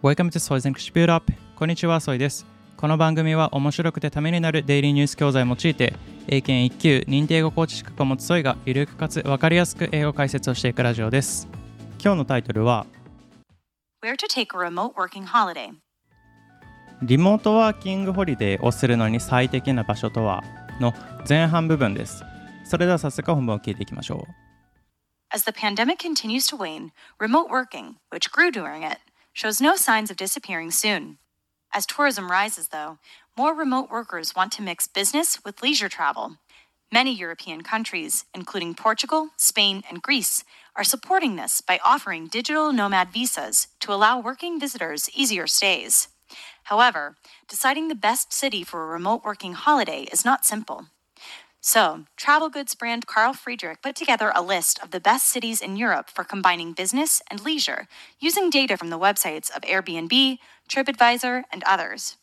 Welcome to Soy's English Build Up こんにちは、ソイです。この番組は面白くてためになるデイリーニュース教材を用いて、英検1級認定英語コーチ資格を持つソイがゆるくかつわかりやすく英語解説をしていくラジオです。今日のタイトルは、Where to take a remote working holiday. リモートワーキングホリデーをするのに最適な場所とはの前半部分です。それでは早速本文を聞いていきましょう。As the pandemic continues to wane, remote working, which grew during it, shows no signs of disappearing soon. As tourism rises, though, more remote workers want to mix business with leisure travel. Many European countries, including Portugal, Spain, and Greece, are supporting this by offering digital nomad visas to allow working visitors easier stays. However, deciding the best city for a remote working holiday is not simple. So, travel goods brand Carl Friedrik put together a list of the best cities in Europe for combining business and leisure using data from the websites of Airbnb, TripAdvisor, and others.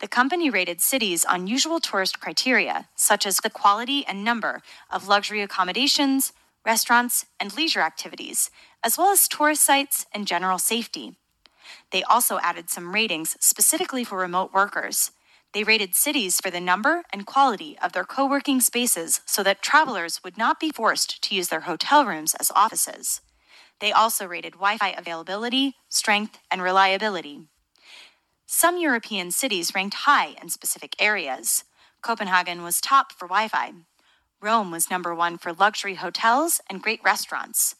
The company rated cities on usual tourist criteria, such as the quality and number of luxury accommodations, restaurants, and leisure activities, as well as tourist sites and general safety. They also added some ratings specifically for remote workers. They rated cities for the number and quality of their co working spaces so that travelers would not be forced to use their hotel rooms as offices. They also rated Wi Fi availability, strength, and reliability. Some European cities ranked high in specific areas. Copenhagen was top for Wi Fi. Rome was number one for luxury hotels and great restaurants.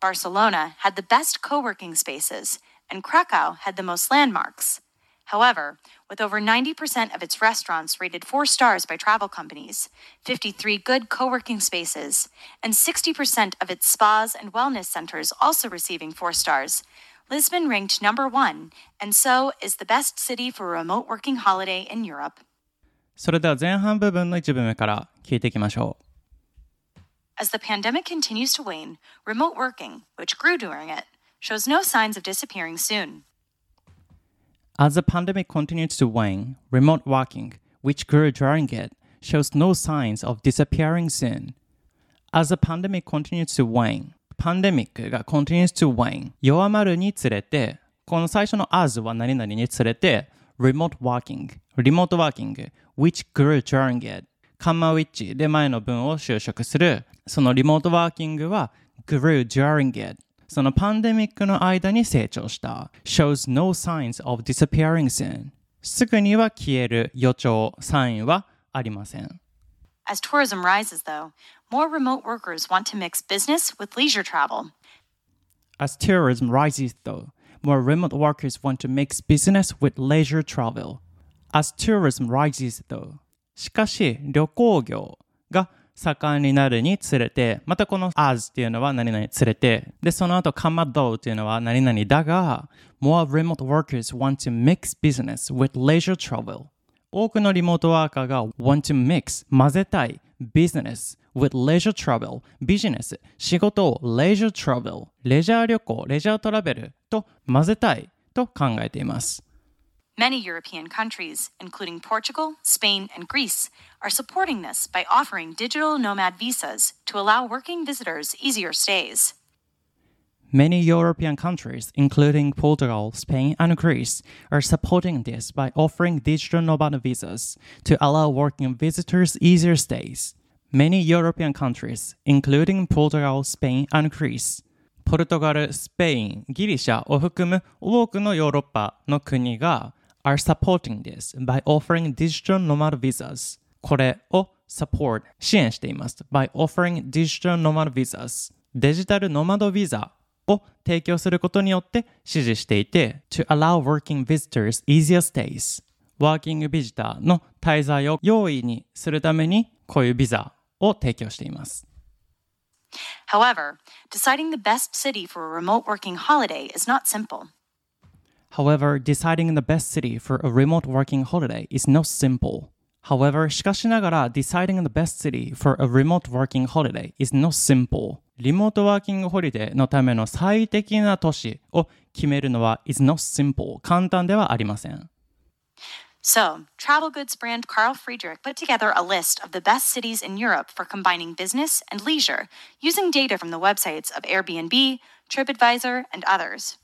Barcelona had the best co working spaces, and Krakow had the most landmarks. However, with over 90% of its restaurants rated four stars by travel companies, 53 good co working spaces, and 60% of its spas and wellness centers also receiving four stars, Lisbon ranked number one, and so is the best city for a remote working holiday in Europe. それでは前半部分の一部目から聞いていきましょう。 As the pandemic continues to wane, remote working, which grew during it, shows no signs of disappearing soon. As the pandemic continues to wane, remote working, which grew during it, shows no signs of disappearing soon. As the pandemic continues to wane, パンデミックが continues to wane 弱まるにつれて、この最初の as は何々につれて、remote working、remote working、which grew during it、カンマウィッチで前の文を修飾する、そのリモートワーキングは grew during it そのパンデミックの間に成長した。shows no signs of disappearing soon. すぐには消える予兆、サインはありません。 As tourism rises, though, more remote workers want to mix business with leisure travel. As tourism rises though, more remote workers want to mix business with leisure travel. As tourism rises though. しかし、旅行業が 盛んになるにつれて、またこの as っていうのは何々つれて、で、その後 come though っていうのは何々だが、more remote workers want to mix business with leisure travel. 多くのリモートワーカーが want to mix 混ぜたい business with leisure travel ビジネス仕事を leisure travel レジャー旅行レジャートラベルと混ぜたいと考えています Many European countries, including Portugal, Spain, and Greece, are supporting this by offering digital nomad visas to allow working visitors easier stays. Many European countries, including Portugal, Spain, and Greece, are supporting this by offering digital nomad visas to allow working visitors easier stays. Many European countries, including Portugal, Spain, and Greece, ポルトガル、スペイン、ギリシャを含む多くのヨーロッパの国が are supporting this by offering digital nomad visas. これを support 支援しています。by offering digital nomad visas デジタルノマドビザを提供することによって支持していて to allow working visitors easier stays ワーキングビジターの滞在を容易にするためにこういうビザを提供しています。However, deciding the best city for a remote working holiday is not simple. However, deciding the best city for a remote working holiday is not simple. However, しかしながら deciding the best city for a remote working holiday is not simple. リモートワーキングホリデーのための最適な都市を決めるのは is not simple 簡単ではありません。So, travel goods brand Carl Friedrik put together a list of the best cities in Europe for combining business and leisure using data from the websites of Airbnb, TripAdvisor, and others.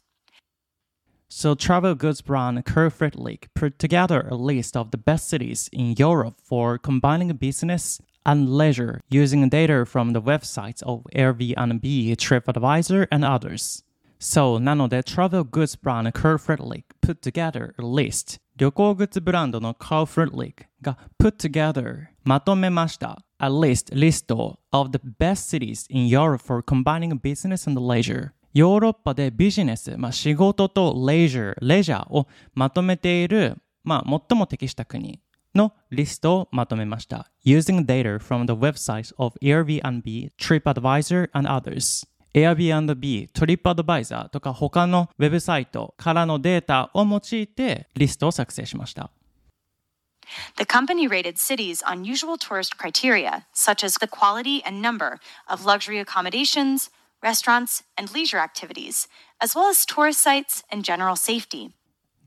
So travel goods brand Carl Friedrik put together a list of the best cities in Europe for combining business and leisure using data from the websites of Airbnb, TripAdvisor, and others. So, なので、travel goods brand Carl Friedrik put together a list 旅行グッズブランドの Carl Friedrik が put together a list list of the best cities in Europe for combining business and leisure ヨーロッパでビジネス、まあ、仕事とレジャー、レジャーをまとめている、まあ、最も適した国のリストをまとめました。using data from the websites of Airbnb, TripAdvisor and others. Airbnb、TripAdvisor とか他のウェブサイトからのデータを用いてリストを作成しました。The company rated cities on usual tourist criteria, such as the quality and number of luxury accommodations, restaurants, and leisure activities, as well as tourist sites and general safety.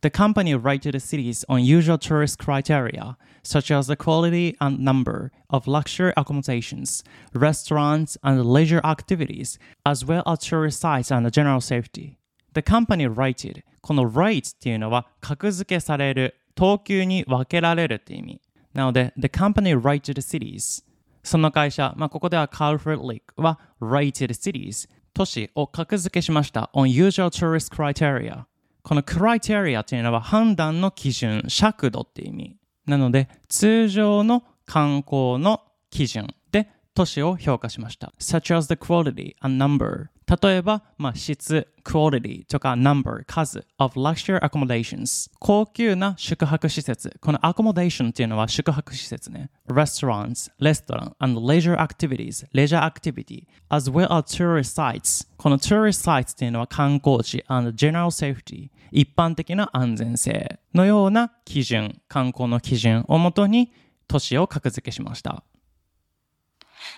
The company rated cities on usual tourist criteria, such as the quality and number of luxury accommodations, restaurants, and leisure activities, as well as tourist sites and general safety. The company rated この rate っていうのは格付けされる、等級に分けられるって意味。なので、the company rated cities その会社、まあ、ここでは Carlford Lake は Rated Cities 都市を格付けしました Unusual tourist criteria この criteria というのは判断の基準、尺度って意味。なので、通常の観光の基準で都市を評価しました。such as the quality and number 例えば、まあ、質、quality とか number、数 of luxury accommodations 高級な宿泊施設。この accommodation っていうのは宿泊施設ね。restaurants、レストラン and leisure activities レジャーアクティビティ as well as tourist sites この tourist sites っていうのは観光地 and general safety 一般的な安全性のような基準、観光の基準をもとに都市を格付けしました。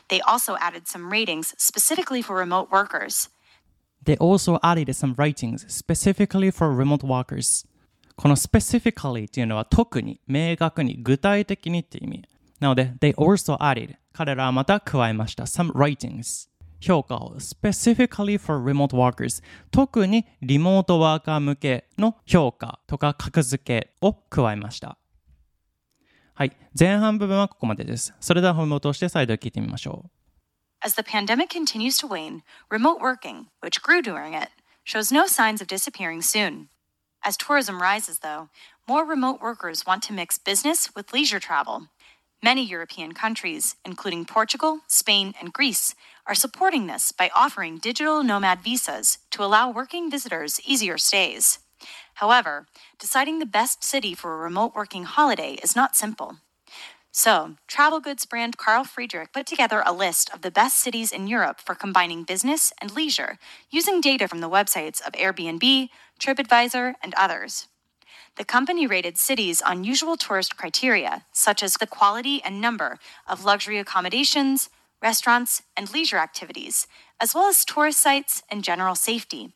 They also added some ratings specifically for remote workers. They also added some ratings specifically for remote workers. この specifically っていうのは特に、明確に、具体的にって意味。なので、they also added 彼らはまた加えました some ratings 評価を specifically for remote workers 特にリモートワーカー向けの評価とか格付けを加えました。はい。前半部分はここまでです。それでは本文を通して再度聞いてみましょう。As the pandemic continues to wane, remote working, which grew during it, shows no signs of disappearing soon. As tourism rises, though, more remote workers want to mix business with leisure travel. Many European countries, including Portugal, Spain, and Greece, are supporting this by offering digital nomad visas to allow working visitors easier stays. However, deciding the best city for a remote working holiday is not simple. So, travel goods brand Carl Friedrik put together a list of the best cities in Europe for combining business and leisure using data from the websites of Airbnb, TripAdvisor, and others. The company rated cities on usual tourist criteria, such as the quality and number of luxury accommodations, restaurants, and leisure activities, as well as tourist sites and general safety.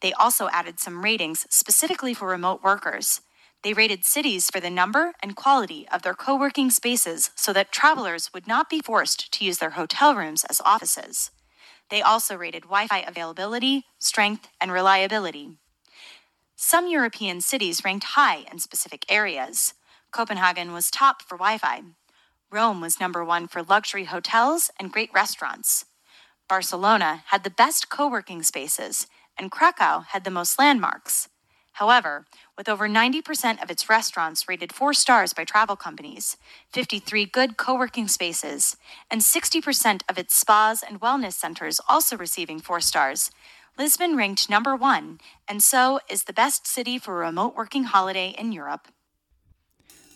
They also added some ratings specifically for remote workers. They rated cities for the number and quality of their co working spaces so that travelers would not be forced to use their hotel rooms as offices. They also rated Wi Fi availability, strength, and reliability. Some European cities ranked high in specific areas. Copenhagen was top for Wi Fi. Rome was number one for luxury hotels and great restaurants. Barcelona had the best co working spaces and Krakow had the most landmarks. However, with over 90% of its restaurants rated four stars by travel companies, 53 good co working spaces, and 60% of its spas and wellness centers also receiving four stars, Lisbon ranked number one, and so is the best city for a remote working holiday in Europe.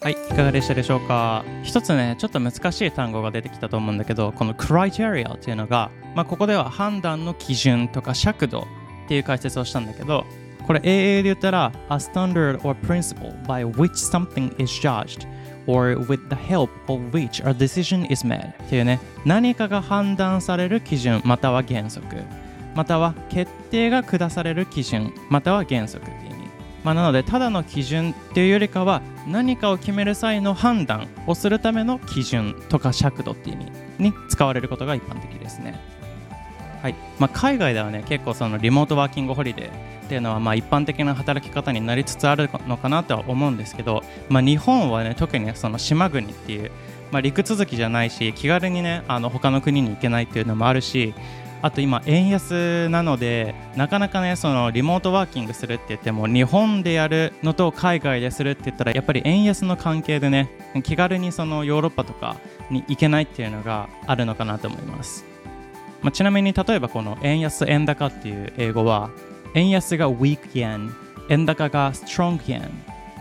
はい、いかがでしたでしょうか？一つね、ちょっと難しい単語が出てきたと思うんだけど、この criteria っていうのが、まあ、ここでは判断の基準とか尺度っていう解説をしたんだけど、これ AA で言ったら、a standard or principle by which something is judged or with the help of which a decision is made っていうね、何かが判断される基準または原則、または決定が下される基準または原則っていう。まあ、なので、ただの基準っていうよりかは、何かを決める際の判断をするための基準とか尺度っていう意味に使われることが一般的ですね。はいまあ、海外ではね結構そのリモートワーキングホリデーっていうのはまあ一般的な働き方になりつつあるのかなとは思うんですけど、まあ、日本はね特にその島国っていう、まあ、陸続きじゃないし気軽にねあの他の国に行けないっていうのもあるしあと今円安なのでなかなかねそのリモートワーキングするって言っても日本でやるのと海外でするって言ったらやっぱり円安の関係でね気軽にそのヨーロッパとかに行けないっていうのがあるのかなと思います。まあ、ちなみに例えばこの円安円高っていう英語は円安が weak yen 円高が strong yen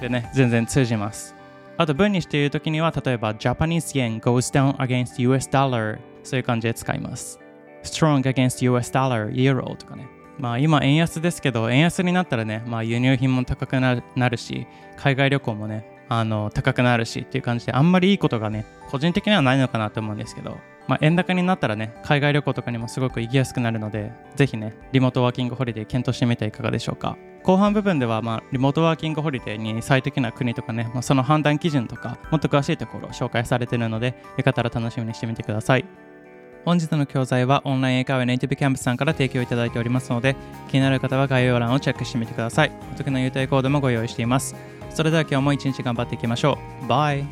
でね全然通じますあと文にしている時には例えば Japanese yen goes down against US dollar そういう感じで使います strong against US dollar euro とかねまあ今円安ですけど円安になったらねまあ輸入品も高くなるし海外旅行もねあの高くなるしっていう感じであんまりいいことがね個人的にはないのかなと思うんですけどまあ、円高になったらね、海外旅行とかにもすごく行きやすくなるので、ぜひね、リモートワーキングホリデー検討してみてはいかがでしょうか。後半部分では、まあ、リモートワーキングホリデーに最適な国とかね、まあ、その判断基準とか、もっと詳しいところを紹介されているので、よかったら楽しみにしてみてください。本日の教材はオンライン英会話ネイティブキャンプさんから提供いただいておりますので、気になる方は概要欄をチェックしてみてください。お得な優待コードもご用意しています。それでは今日も一日頑張っていきましょう。バイ